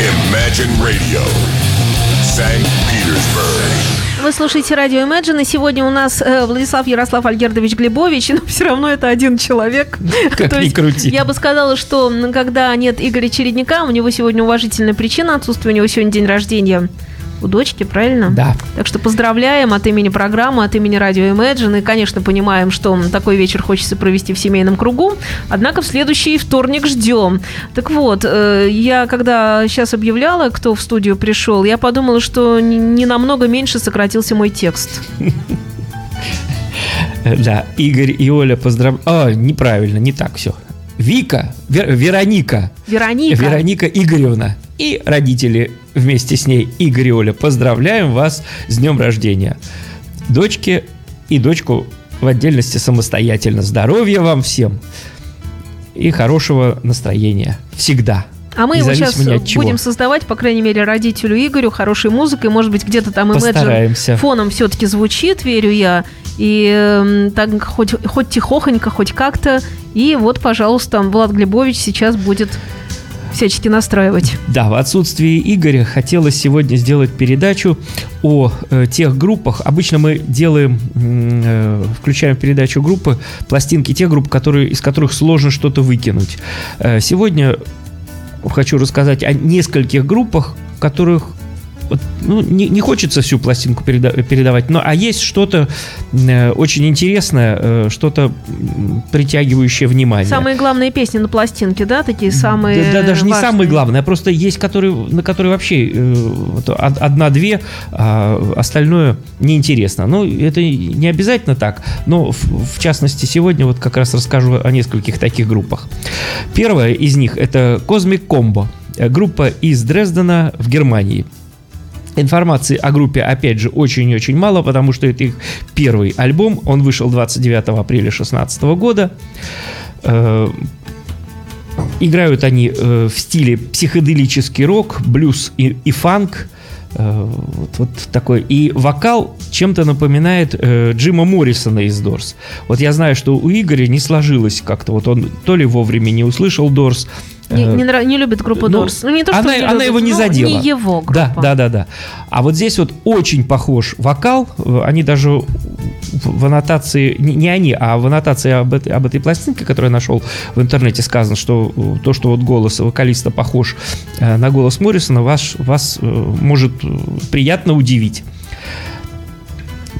Imagine Radio, St. Petersburg. Вы слушаете радио Imagine, и сегодня у нас э, Владислав Ярослав Альгердович Глебович, но все равно это один человек. Как То ни есть крути. Я бы сказала, что когда нет Игоря Чередника, у него сегодня уважительная причина отсутствия, у него сегодня день рождения у дочки, правильно? Да. Так что поздравляем от имени программы, от имени радио Imagine. И, конечно, понимаем, что такой вечер хочется провести в семейном кругу. Однако в следующий вторник ждем. Так вот, э, я когда сейчас объявляла, кто в студию пришел, я подумала, что не, намного меньше сократился мой текст. Да, Игорь и Оля поздравляют. А, неправильно, не так все. Вика, Вер- Вероника, Вероника. Вероника Игоревна и родители вместе с ней Игорь и Оля поздравляем вас с днем рождения. Дочке и дочку в отдельности самостоятельно. Здоровья вам всем и хорошего настроения. Всегда. А мы его сейчас будем создавать, по крайней мере, родителю Игорю хорошей музыкой. Может быть, где-то там Imagine фоном все-таки звучит, верю я. И эм, так хоть, хоть тихохонько, хоть как-то. И вот, пожалуйста, Влад Глебович сейчас будет всячески настраивать. Да, в отсутствии Игоря хотелось сегодня сделать передачу о э, тех группах. Обычно мы делаем, э, включаем в передачу группы, пластинки тех групп, которые, из которых сложно что-то выкинуть. Э, сегодня хочу рассказать о нескольких группах, которых вот, ну, не, не хочется всю пластинку переда- передавать, но а есть что-то э, очень интересное, э, что-то притягивающее внимание. Самые главные песни на пластинке, да, такие самые Да, да, даже не важные? самые главные, а просто есть, которые, на которые вообще э, вот од- одна-две, а остальное неинтересно. Ну, это не обязательно так, но в, в частности сегодня вот как раз расскажу о нескольких таких группах. Первая из них это Cosmic Combo, э, группа из Дрездена в Германии. Информации о группе, опять же, очень и очень мало, потому что это их первый альбом. Он вышел 29 апреля 2016 года. Э, Играют они э, в стиле психоделический рок, блюз и, и фанк. Э, вот, вот такой. И вокал чем-то напоминает э, Джима Моррисона из Дорс. Вот я знаю, что у Игоря не сложилось как-то. Вот он то ли вовремя не услышал Дорс. Не, не нрав- не любит группу Ну, Дорс. Ну, не то, что она, не она любит, его не но задела. Не его группа. Да, да, да, да. А вот здесь вот очень похож вокал. Э, Они даже в аннотации, не, не они, а в аннотации об этой, об этой пластинке, которую я нашел в интернете, сказано, что э, то, что вот голос вокалиста похож э, на голос Моррисона, вас, вас э, может э, приятно удивить.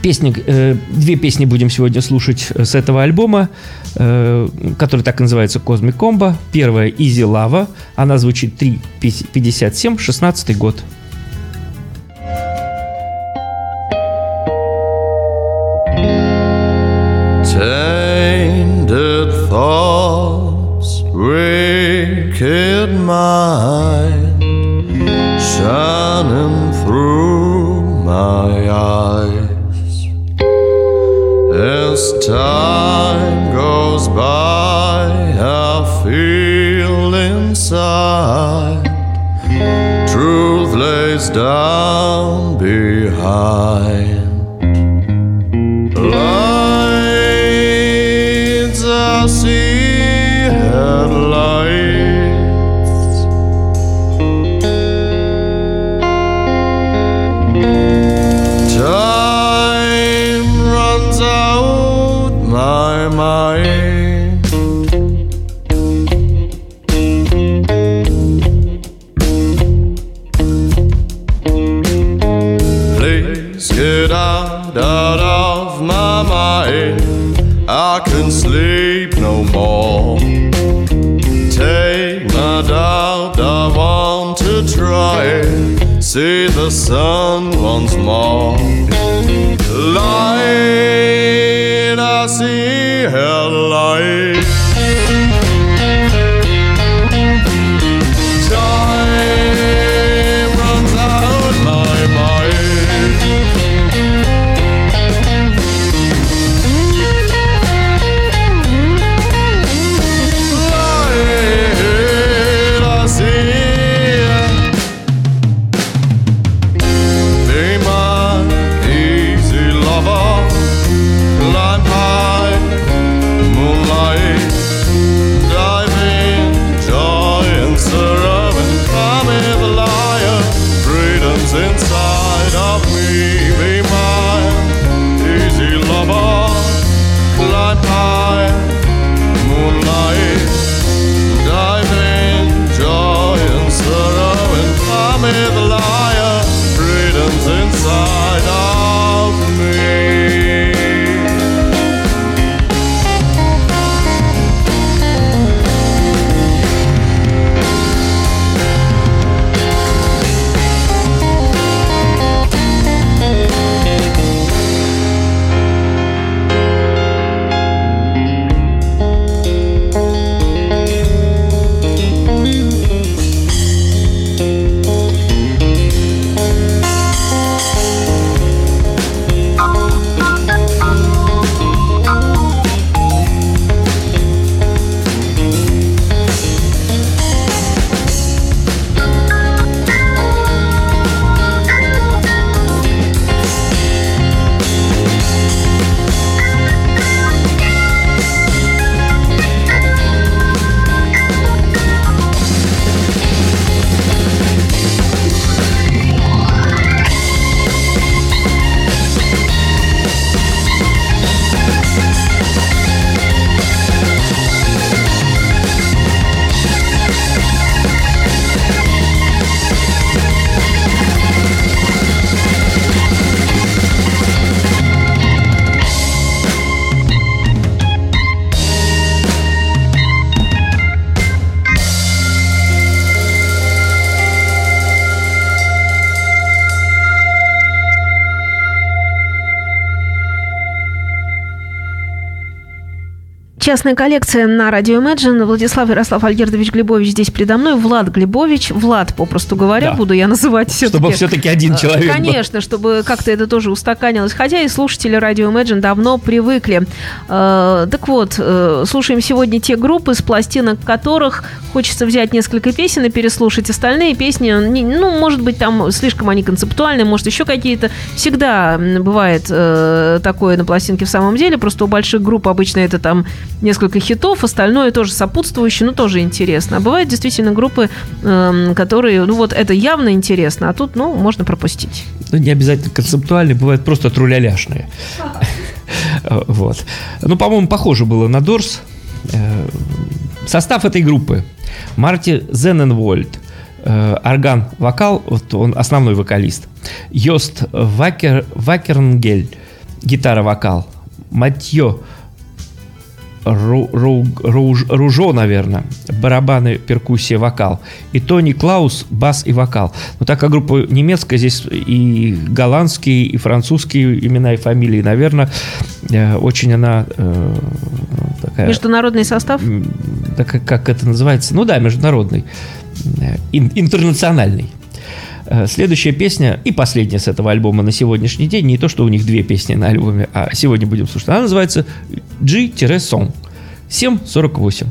Песни, э, две песни будем сегодня слушать э, с этого альбома, э, который так и называется Cosmic Combo. Первая Easy Lava, она звучит 3.57, 16 год. Tainted thoughts, wicked mind, So Частная коллекция на радио Imagine. Владислав Ярослав Альгердович Глебович здесь передо мной. Влад Глебович. Влад, попросту говоря, Да. буду я называть все-таки. Чтобы все-таки один человек был. Конечно, чтобы как-то это тоже устаканилось. Хотя и слушатели радио Imagine давно привыкли. Э, Так вот, э, слушаем сегодня те группы, с пластинок которых хочется взять несколько песен и переслушать остальные песни. Ну, может быть, там слишком они концептуальные, может, еще какие-то. Всегда бывает э, такое на пластинке в самом деле. Просто у больших групп обычно это там несколько хитов, остальное тоже сопутствующее, но тоже интересно. А бывают действительно группы, эм, которые, ну вот это явно интересно, а тут, ну, можно пропустить. Ну, не обязательно концептуальные, бывают просто труляляшные. Вот. Ну, по-моему, похоже было на Дорс. Э, Состав этой группы. Марти Зененвольд, э, орган, вокал, вот он основной вокалист. Йост Вакер, Вакернгель, гитара, вокал. Матье Ру- Ру- Руж- Ружо, наверное, барабаны, перкуссия, вокал. И Тони Клаус, бас и вокал. Но так как группа немецкая, здесь и голландские, и французские имена и фамилии, наверное, э, очень она э, такая... Международный состав? как, как это называется? Ну да, международный, э, ин- интернациональный. Э, Следующая песня и последняя с этого альбома на сегодняшний день. Не то, что у них две песни на альбоме, а сегодня будем слушать. Она называется G-Song 748.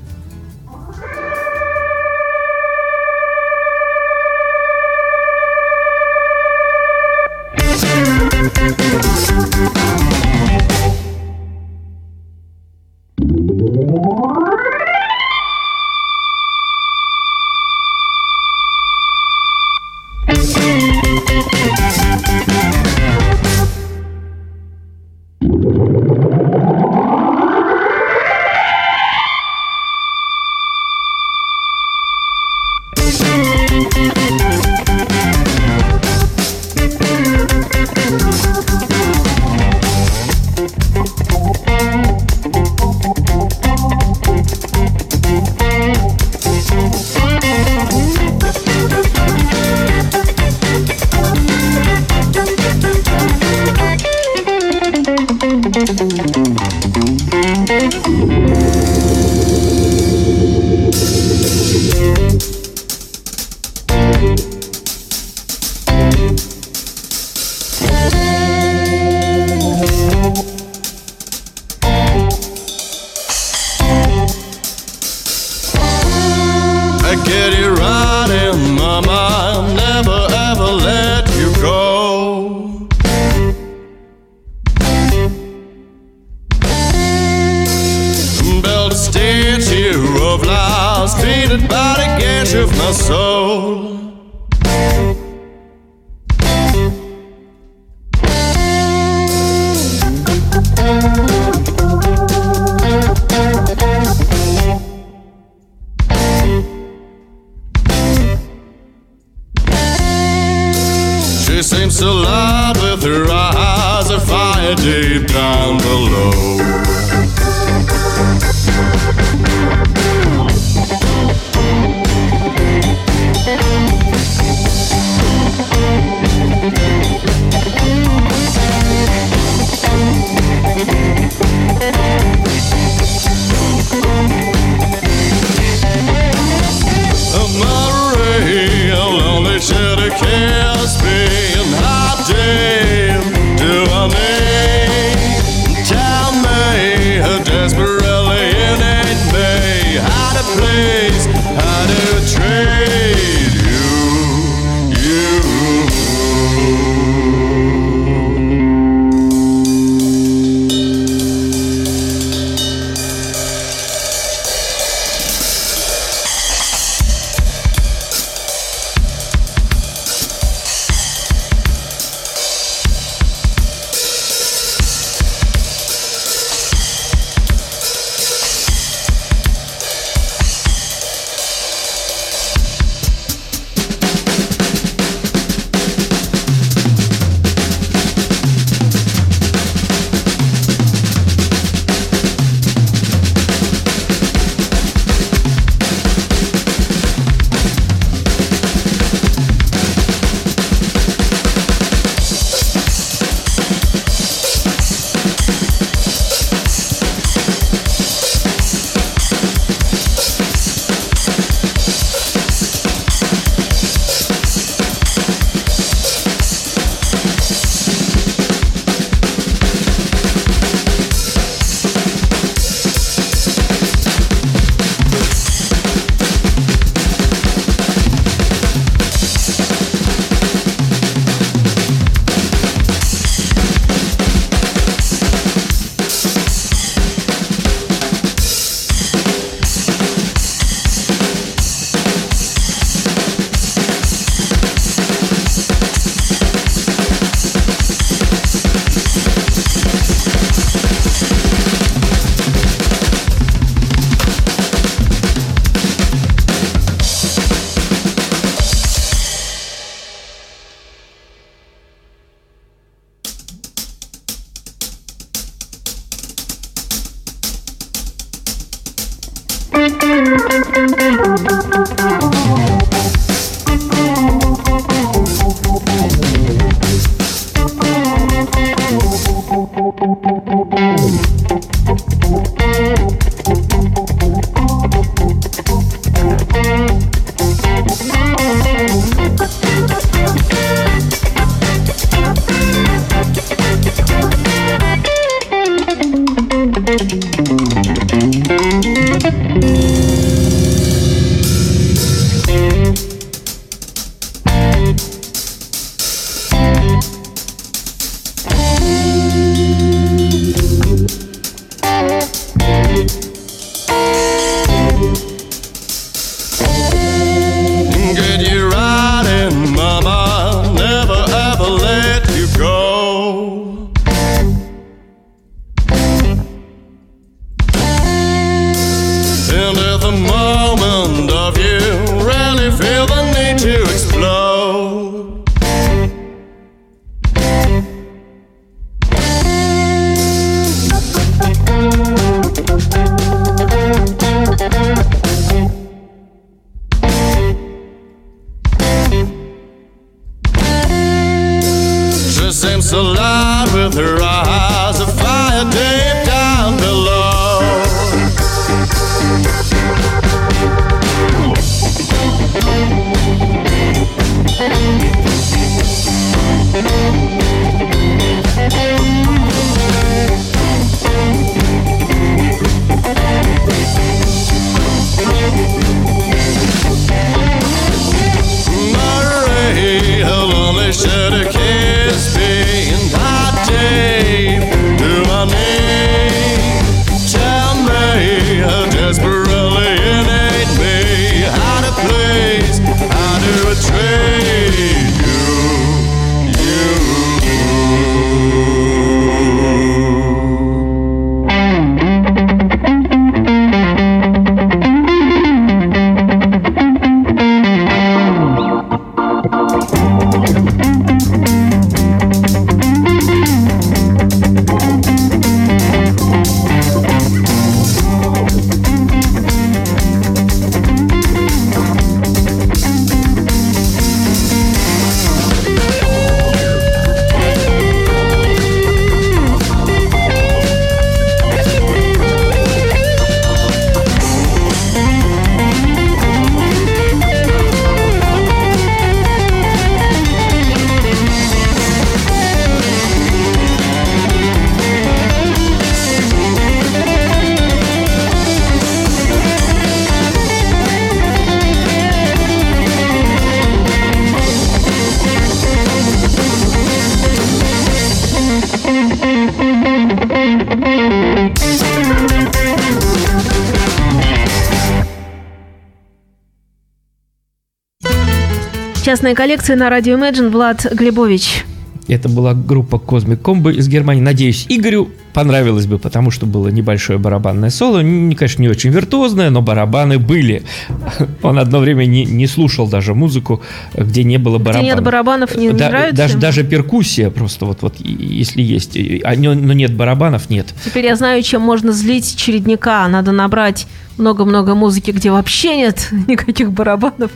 Частная коллекция на радио Imagine Влад Глебович. Это была группа Cosmic Combo из Германии. Надеюсь, Игорю понравилось бы, потому что было небольшое барабанное соло. Не, конечно, не очень виртуозное, но барабаны были. Он одно время не, не слушал даже музыку, где не было барабанов. нет барабанов, не- не Да, нравится Даже, даже перкуссия просто вот, вот если есть. А не- но нет барабанов, нет. Теперь я знаю, чем можно злить чередника. Надо набрать много-много музыки, где вообще нет никаких барабанов.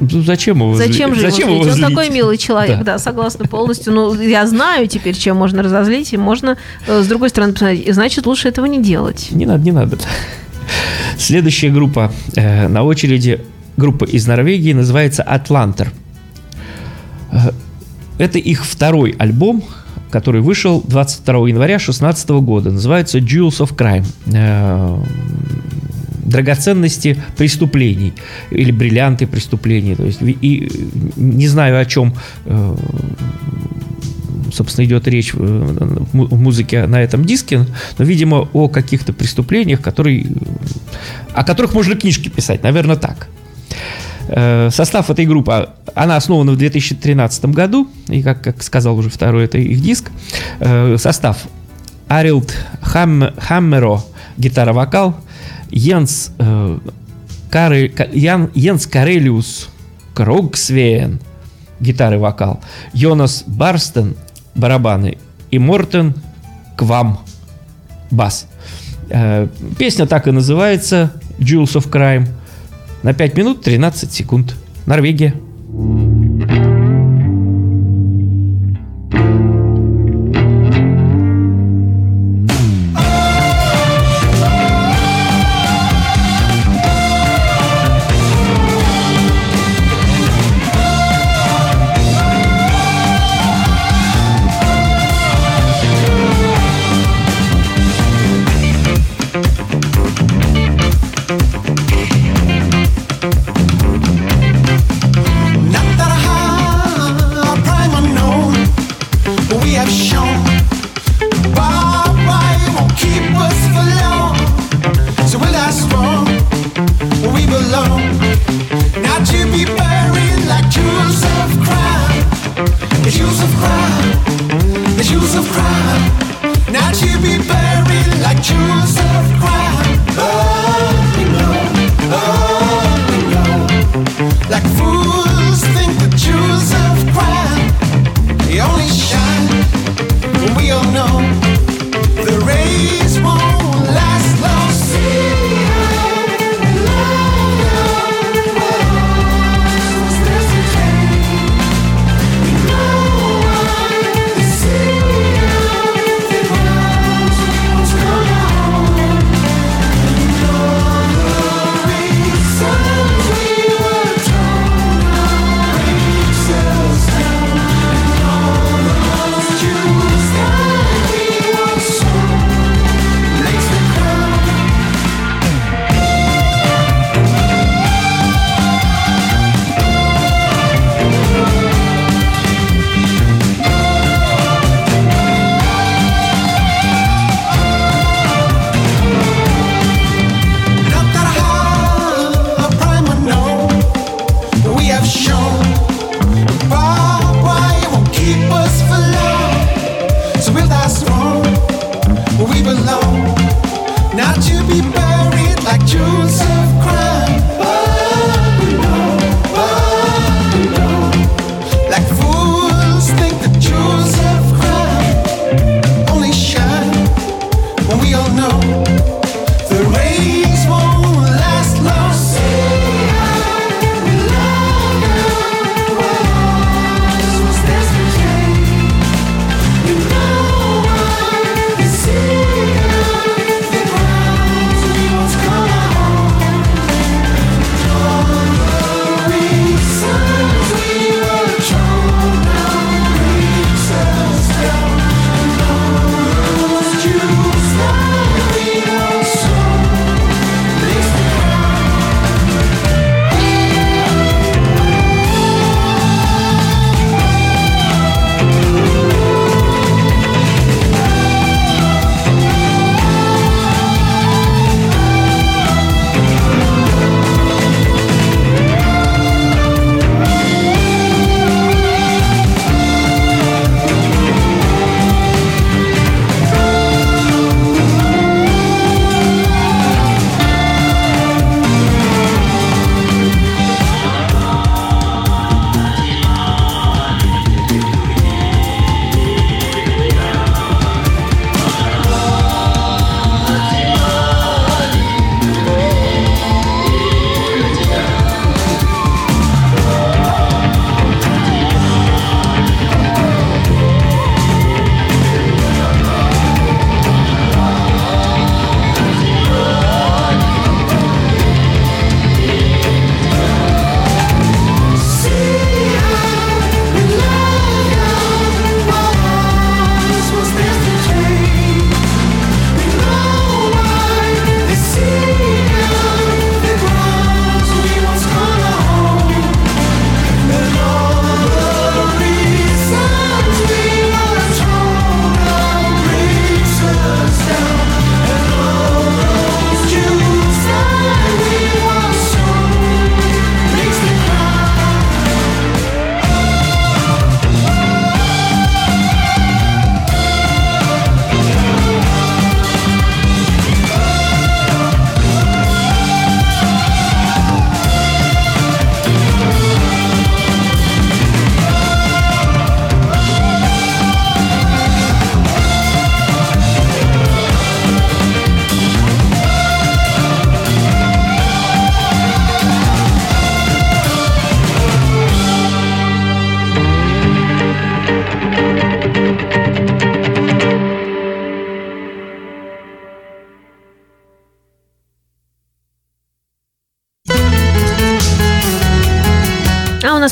Зачем его Зачем злить? же Зачем его его злить? Он злить? такой милый человек, да. согласна полностью. Ну, я знаю теперь, чем можно разозлить, и можно, э, с другой стороны, посмотреть, значит, лучше этого не делать. Не надо, не надо. Следующая группа э, на очереди, группа из Норвегии, называется «Атлантер». Э, Это их второй альбом, который вышел 22 января 2016 года. Называется «Jewels of Crime». Э, драгоценности преступлений или бриллианты преступлений. То есть, и не знаю, о чем э, собственно, идет речь в в му- в музыке на этом диске, но, видимо, о каких-то преступлениях, которые, о которых можно книжки писать, наверное, так. Э, Состав этой группы, она основана в 2013 году, и, как, как сказал уже второй, это их диск. Э, Состав Арилд Хам, Хаммеро, гитара-вокал, Йенс, э, Ян- Йенс Карелиус Крогсвеен, гитары-вокал, Йонас Барстен, барабаны, и Мортен Квам, бас. Э, Песня так и называется Jewels of Crime. На 5 минут 13 секунд. Норвегия.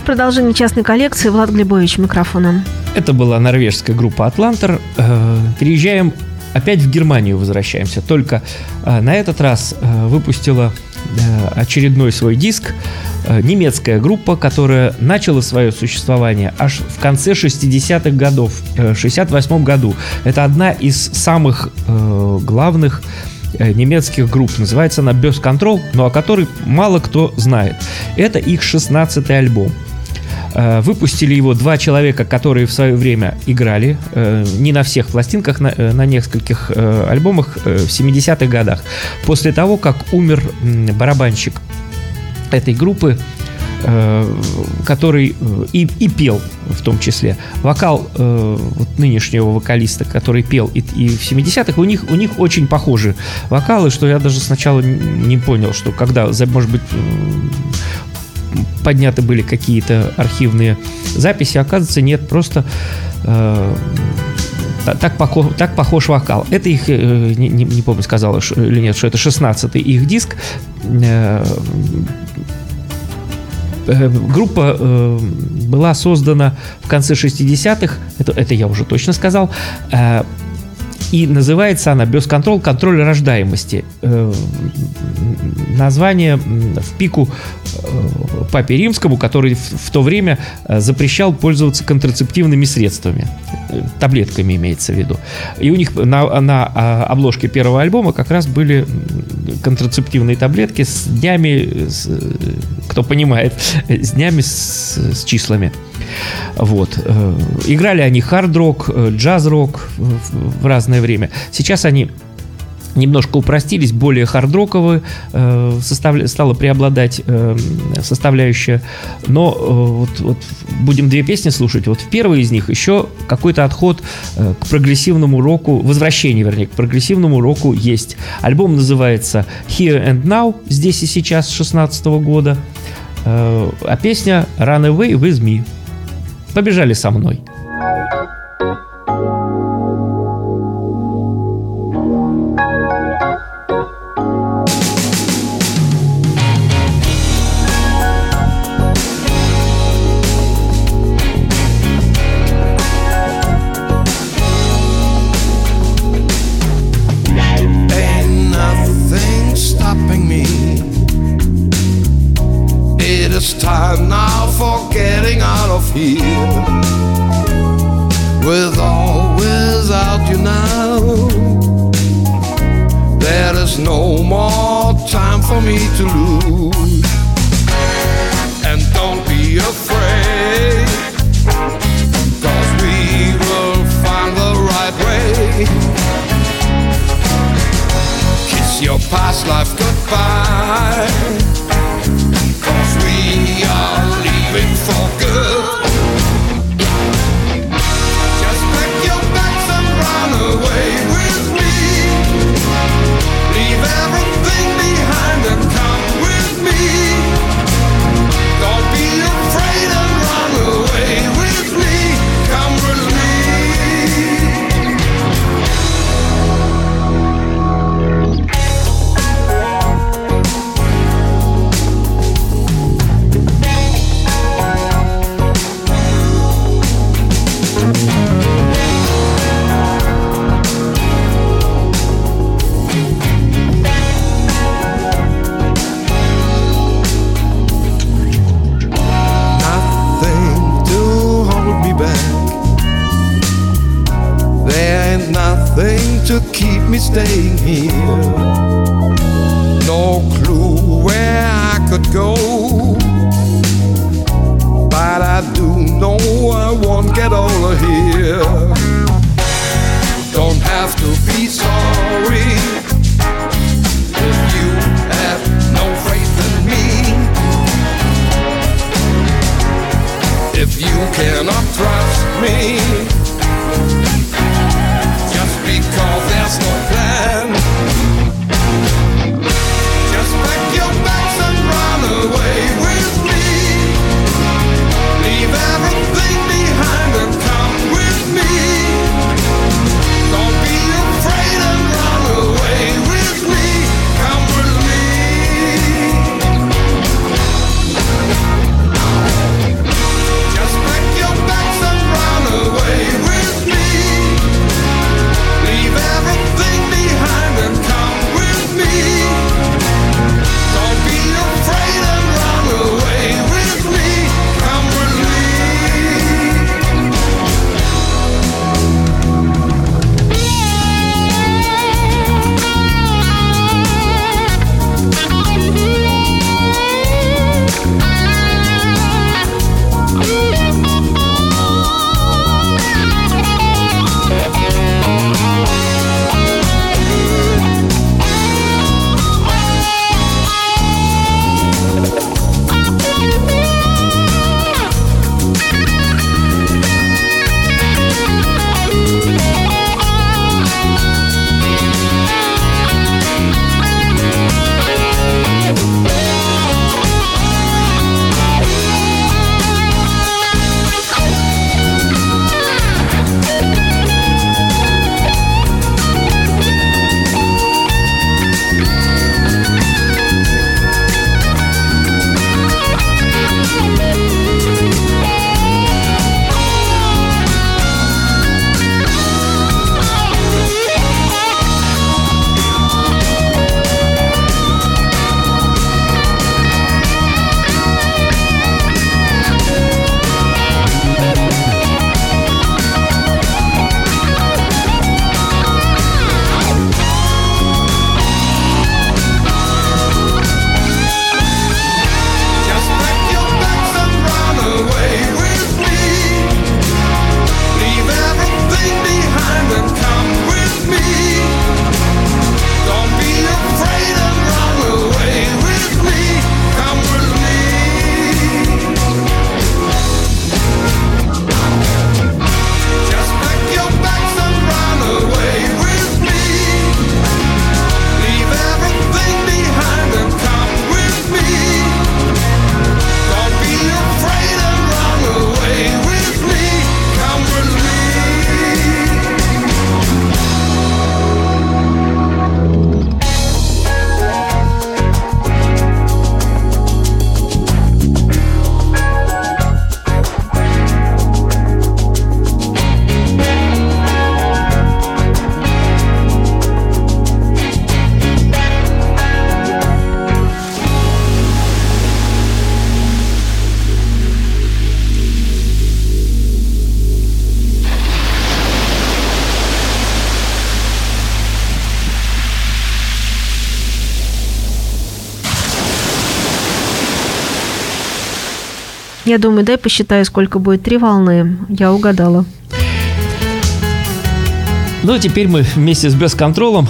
Продолжение частной коллекции. Влад Глебович, микрофоном. Это была норвежская группа «Атлантер». Э, Переезжаем опять в Германию возвращаемся. Только э, на этот раз э, выпустила очередной свой диск немецкая группа, которая начала свое существование аж в конце 60-х годов, в 68 году. Это одна из самых главных немецких групп. Называется она Best Control, но о которой мало кто знает. Это их 16-й альбом. Э, Выпустили его два человека, которые в свое время играли э, не на всех пластинках, на, э, нескольких альбомах в 70-х годах. После того, как умер барабанщик этой группы, который и, и пел в том числе. Вокал вот нынешнего вокалиста, который пел и, и в 70-х, у них, у них очень похожи вокалы, что я даже сначала не понял, что когда, может быть, подняты были какие-то архивные записи, оказывается, нет, просто э, та- так, похож, так похож вокал. Это их, э, не, не- помню, сказала ш- или нет, что это 16-й их диск. Э, Группа была создана в конце 60-х, это, это я уже точно сказал, и называется она Best Control, контроль рождаемости. Э, Название в пику э, папе римскому, который в, то время э, запрещал пользоваться контрацептивными средствами. Таблетками имеется в виду. И у них на, на а, обложке первого альбома как раз были контрацептивные таблетки с днями, с, кто понимает, с днями с, с числами. Вот. Э, Играли они хард-рок, э, джаз-рок в в разное время. Сейчас они немножко упростились, более хардроковые, э, составля- стала преобладать э, составляющая. Но э, вот, вот будем две песни слушать. Вот в первой из них еще какой-то отход э, к прогрессивному року, возвращение, вернее, к прогрессивному року есть. Альбом называется Here and Now, здесь и сейчас, 16 года. Э, а песня Run Away With Me. Побежали со мной. stay Я думаю, дай посчитаю, сколько будет три волны. Я угадала. Ну, а теперь мы вместе с бесконтролом,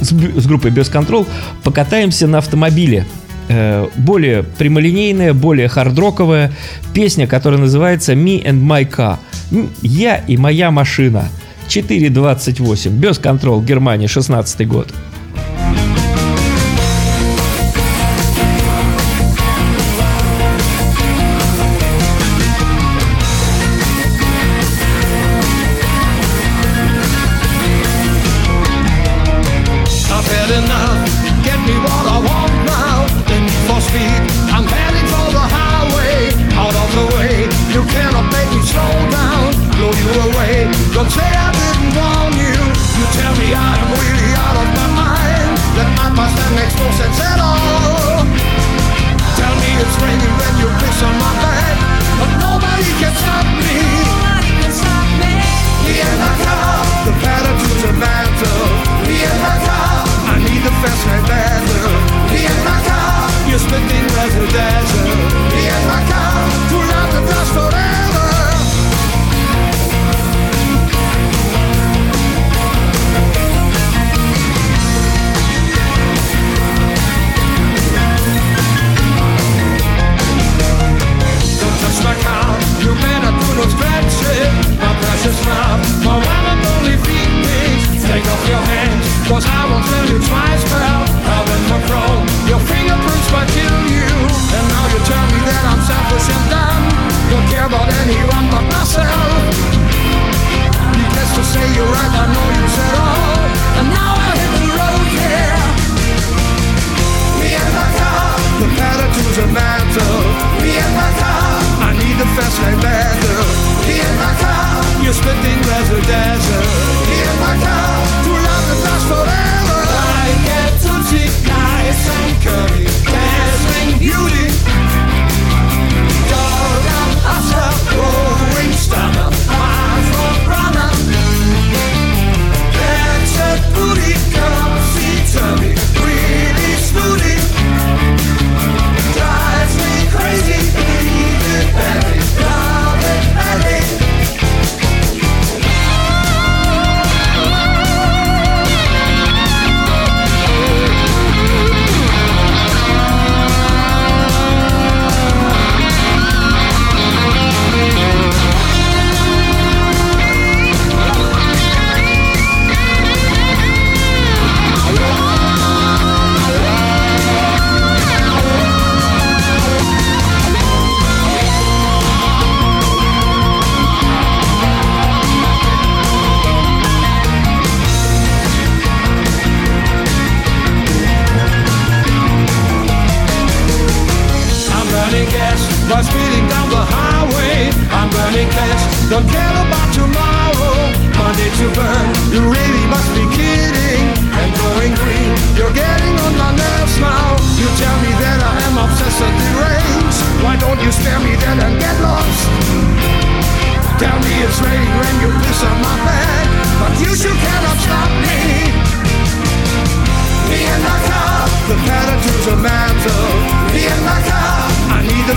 с, с группой Бесконтрол, покатаемся на автомобиле. Э, более прямолинейная, более хардроковая песня, которая называется «Me and my car». «Я и моя машина». 4.28. Бесконтрол, Германия, 16 год.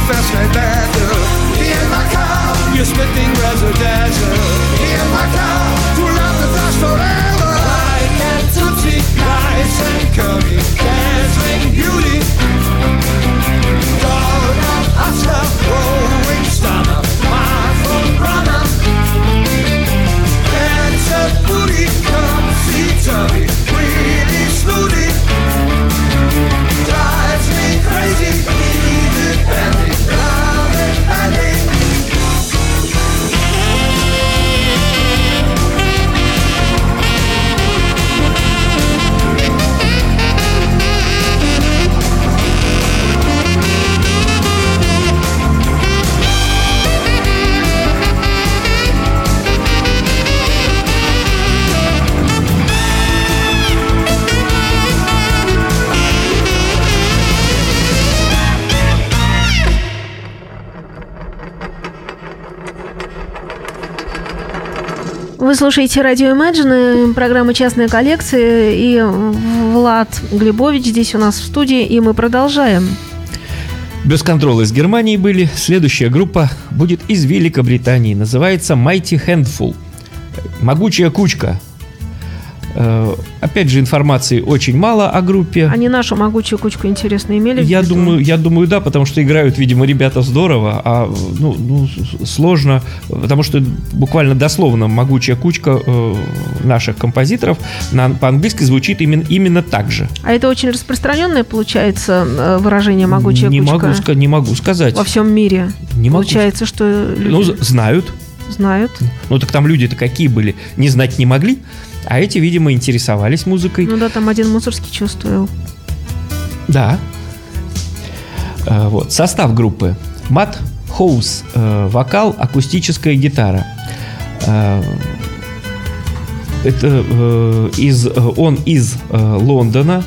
fell straight my car, you're spitting residential. Me in my cow, to love the dust forever. Like a tootsie, lights. слушаете радио Imagine, программа «Частная коллекция» и Влад Глебович здесь у нас в студии, и мы продолжаем. Без контроля из Германии были. Следующая группа будет из Великобритании. Называется Mighty Handful. Могучая кучка. Э, Опять же, информации очень мало о группе. Они нашу могучую кучку интересно имели Я думаю, я думаю, да, потому что играют, видимо, ребята здорово, а ну, ну, сложно, потому что буквально дословно могучая кучка э, наших композиторов на, по-английски звучит именно, именно так же. А это очень распространенное, получается, э, выражение «могучая не кучка» могу, не могу сказать. во всем мире? Не могу Получается, что люди Ну, знают. знают. Ну, так там люди-то какие были, не знать не могли, а эти, видимо, интересовались музыкой. Ну да, там один мусорский чувствовал. Да. Э, Вот. Состав группы. Мат Хоус. э, Вокал, акустическая гитара. Э, Это э, из, э, он из Лондона.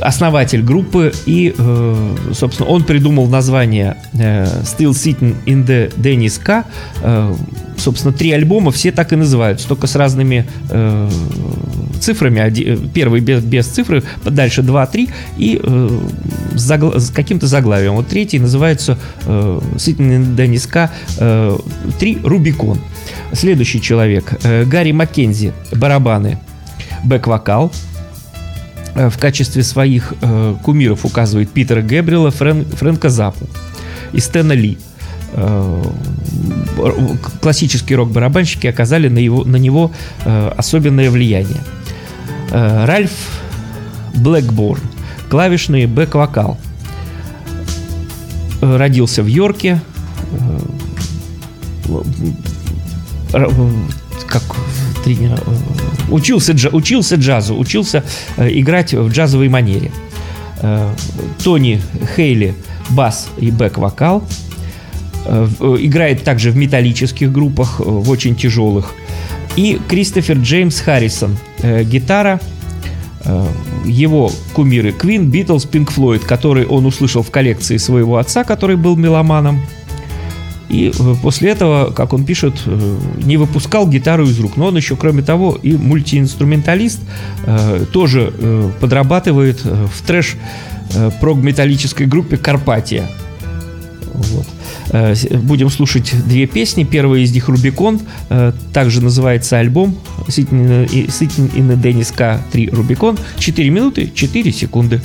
Основатель группы и, собственно, он придумал название Still Sitting in the Dennis K. Э, Собственно, три альбома все так и называются, только с разными э, цифрами. Оди- э, Первый без, без цифры, дальше 2, 3 и э, с, загла- с каким-то заглавием. Вот третий называется э, in Dennis K 3 Рубикон. Следующий человек э, Гарри Маккензи, барабаны, бэк-вокал. Э, В качестве своих э, кумиров указывает Питера Гэбриэла, Фрэн- Фрэнка Запу и Стэна Ли. Э, классические рок-барабанщики оказали на, его, на него э, особенное влияние. Э, Ральф Блэкборн, клавишный бэк-вокал. Родился в Йорке. Как тренер, учился, джа- учился джазу, учился играть в джазовой манере. Тони Хейли бас и бэк-вокал. Э, э, Играет также в металлических группах, э, в очень тяжелых. И Кристофер Джеймс Харрисон, гитара. Его кумиры Квин, Битлз, Пинк Флойд, который он услышал в коллекции своего отца, который был меломаном. И после этого, как он пишет, не выпускал гитару из рук. Но он еще, кроме того, и мультиинструменталист, тоже подрабатывает в трэш прог-металлической группе «Карпатия». Э, Будем слушать две песни. Первая из них «Рубикон». э, Также называется альбом «Sitting in- Sitting in the Dennis K 3 Рубикон». 4 минуты 4 секунды.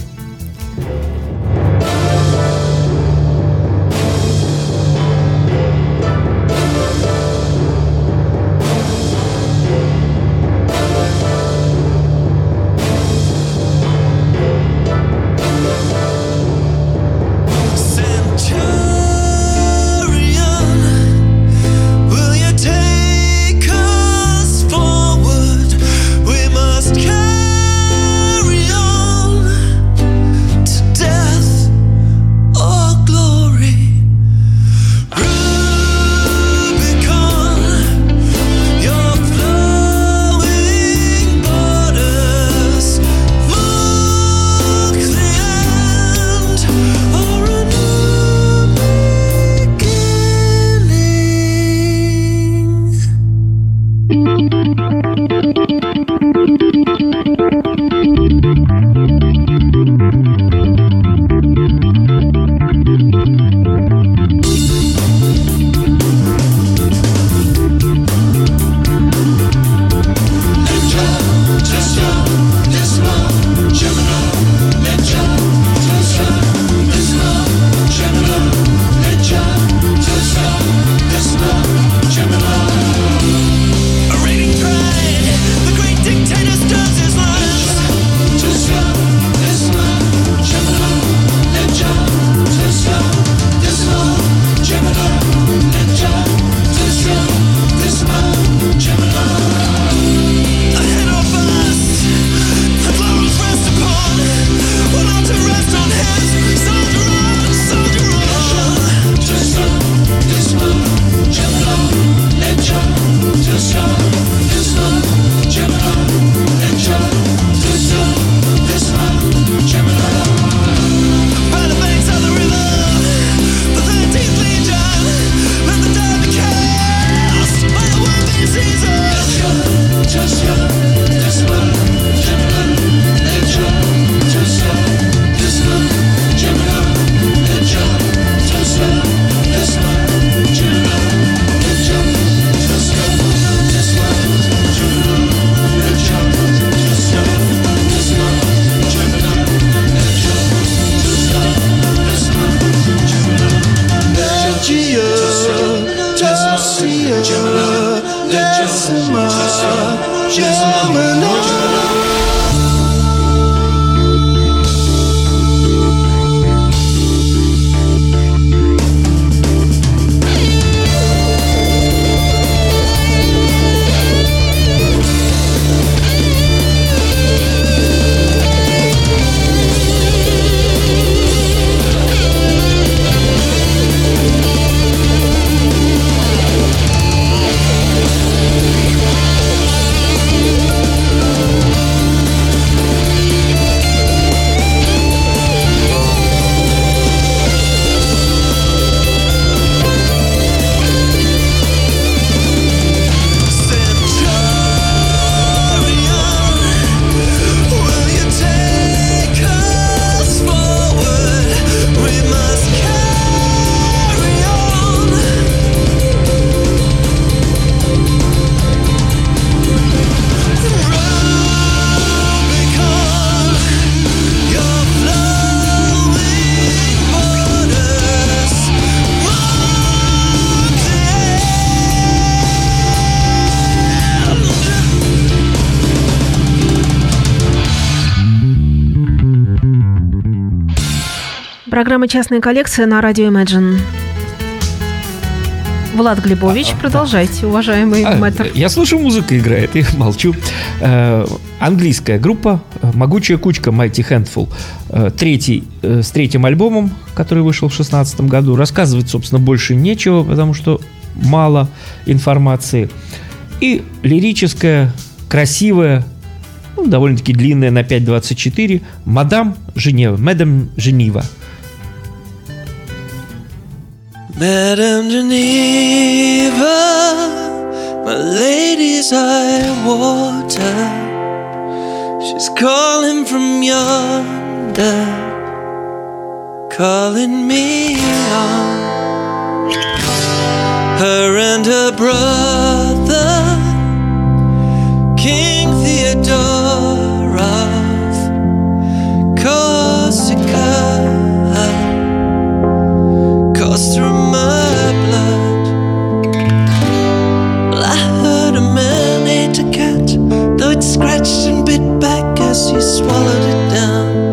Программа «Частная коллекция» на радио Imagine. Влад Глебович, продолжайте, уважаемый А, мэтр. Я слушаю, музыка играет и молчу. Э, английская группа «Могучая кучка» Mighty Handful. Э, третий, э, с третьим альбомом, который вышел в 2016 году. Рассказывать, собственно, больше нечего, потому что мало информации. И лирическая, красивая, ну, довольно-таки длинная на 5.24 «Мадам Женева», «Мэдам Женева». Madame Geneva, my lady's eye water. She's calling from yonder, calling me on. Her and her brother, King Theodore of cat, though it scratched and bit back as he swallowed it down.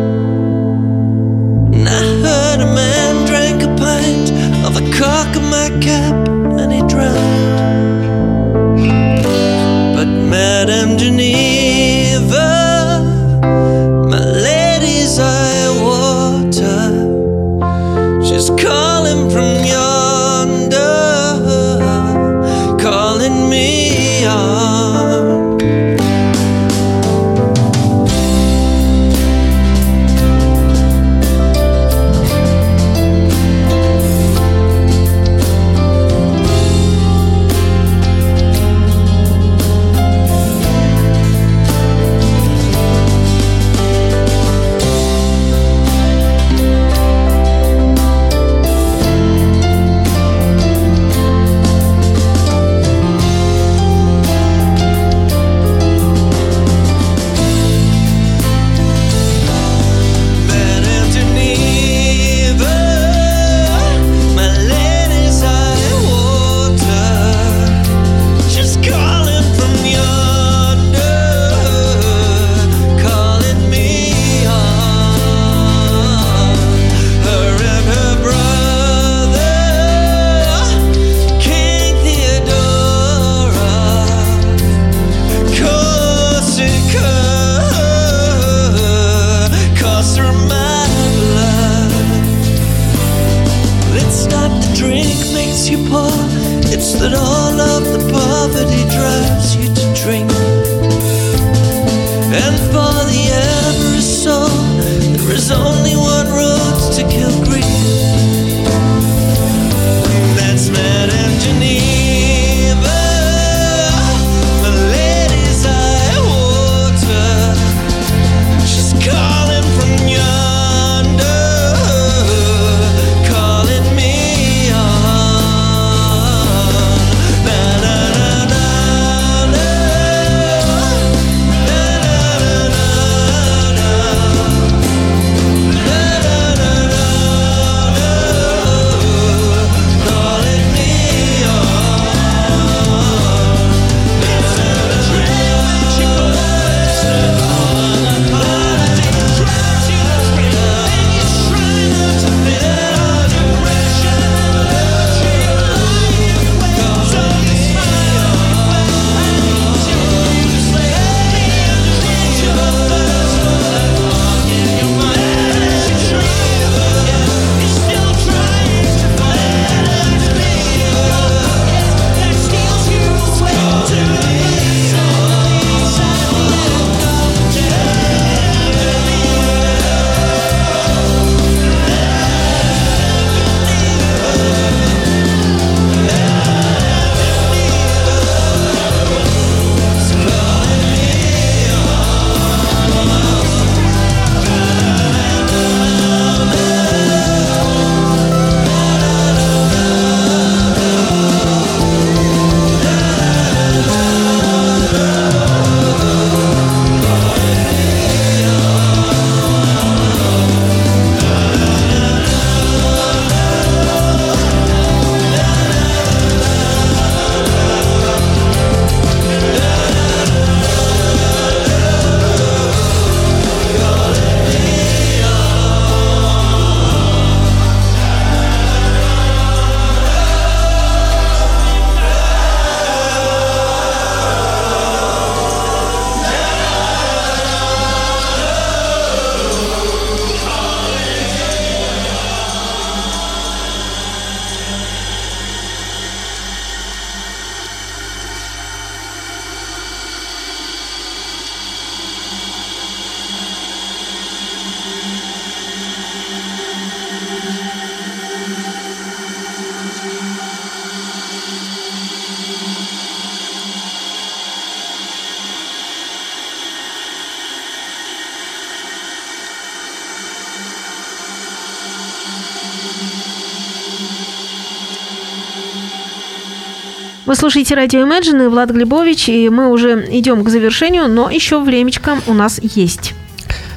Вы слушаете радио Imagine и Влад Глебович, и мы уже идем к завершению, но еще времечко у нас есть.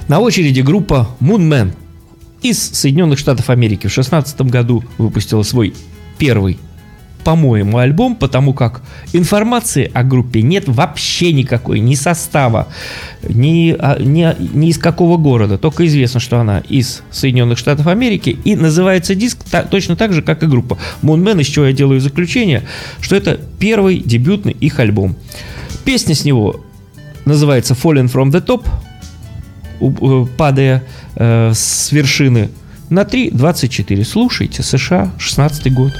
На очереди группа Moonman из Соединенных Штатов Америки в 2016 году выпустила свой первый по-моему, альбом, потому как информации о группе нет вообще никакой, ни состава, ни, а, ни, ни из какого города. Только известно, что она из Соединенных Штатов Америки. И называется диск та- точно так же, как и группа Moonman, из чего я делаю заключение, что это первый дебютный их альбом. Песня с него называется Fallen from the Top, э, падая э, с вершины на 3.24. Слушайте, США, 16 год.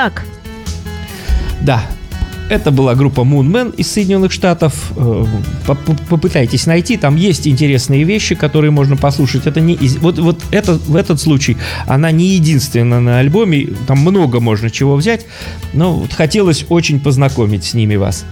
Так. Да, это была группа Moonman из Соединенных Штатов. Э, поп- Попытайтесь найти, там есть интересные вещи, которые можно послушать. Это не вот вот это в этот случай она не единственная на альбоме, там много можно чего взять, но вот хотелось очень познакомить с ними вас.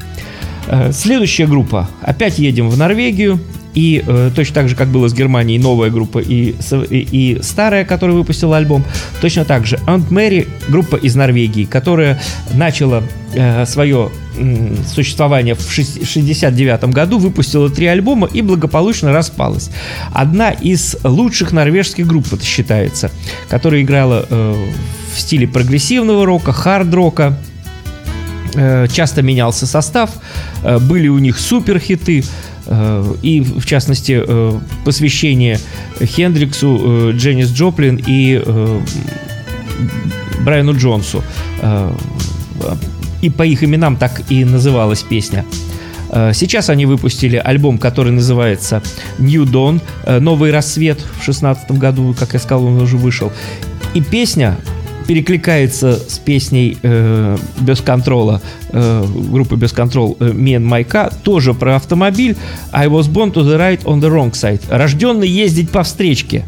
Э, Следующая группа. Опять едем в Норвегию. И э, точно так же, как было с Германией, новая группа и, и, и старая, которая выпустила альбом, точно так же Aunt Mary, группа из Норвегии, которая начала э, свое существование в 1969 году, выпустила три альбома и благополучно распалась. Одна из лучших норвежских групп, это считается, которая играла э, в стиле прогрессивного рока, хард-рока, Э, часто менялся состав, э, были у них супер хиты. Э, И, в частности, э, посвящение Хендриксу, э, Дженнис Джоплин и Брайану Джонсу. И по их именам так и называлась песня. Сейчас они выпустили альбом, который называется New Dawn, Новый рассвет в 16 году, как я сказал, он уже вышел. И песня перекликается с песней э, без контрола э, группы без контрол э, My Car, тоже про автомобиль. I was born to the right on the wrong side рожденный ездить по встречке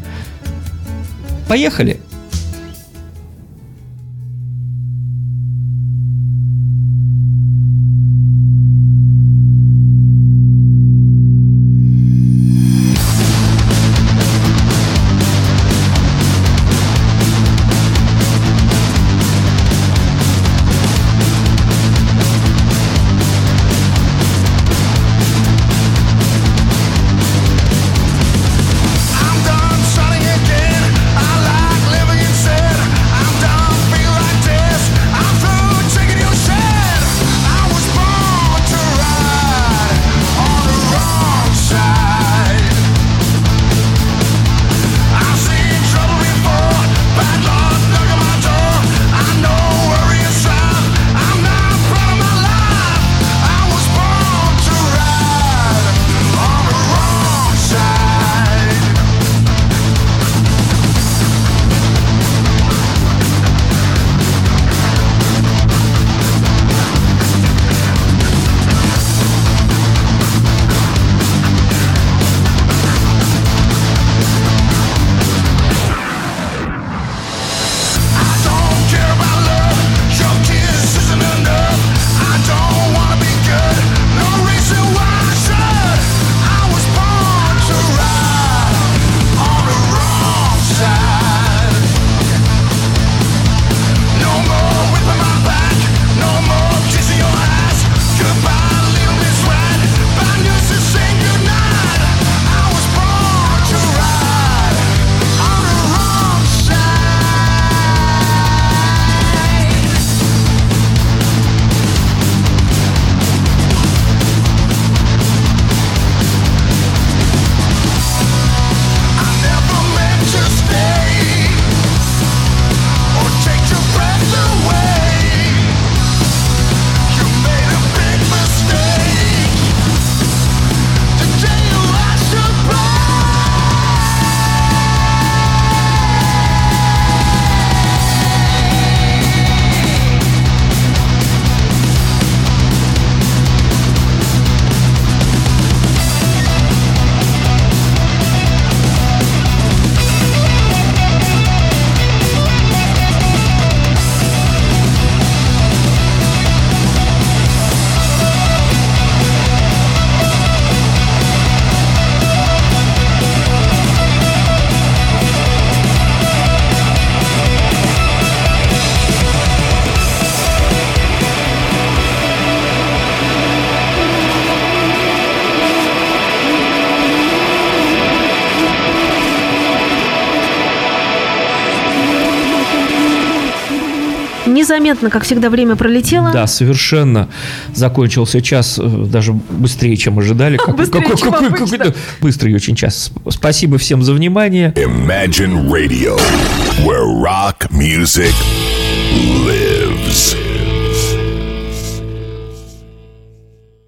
поехали Незаметно, как всегда, время пролетело. Да, совершенно. Закончился час э, даже быстрее, чем ожидали. Как- Быстрее, какой- чем какой- обычно. какой-то быстрый очень час. Сп- Спасибо всем за внимание. Imagine Radio, where rock music lives.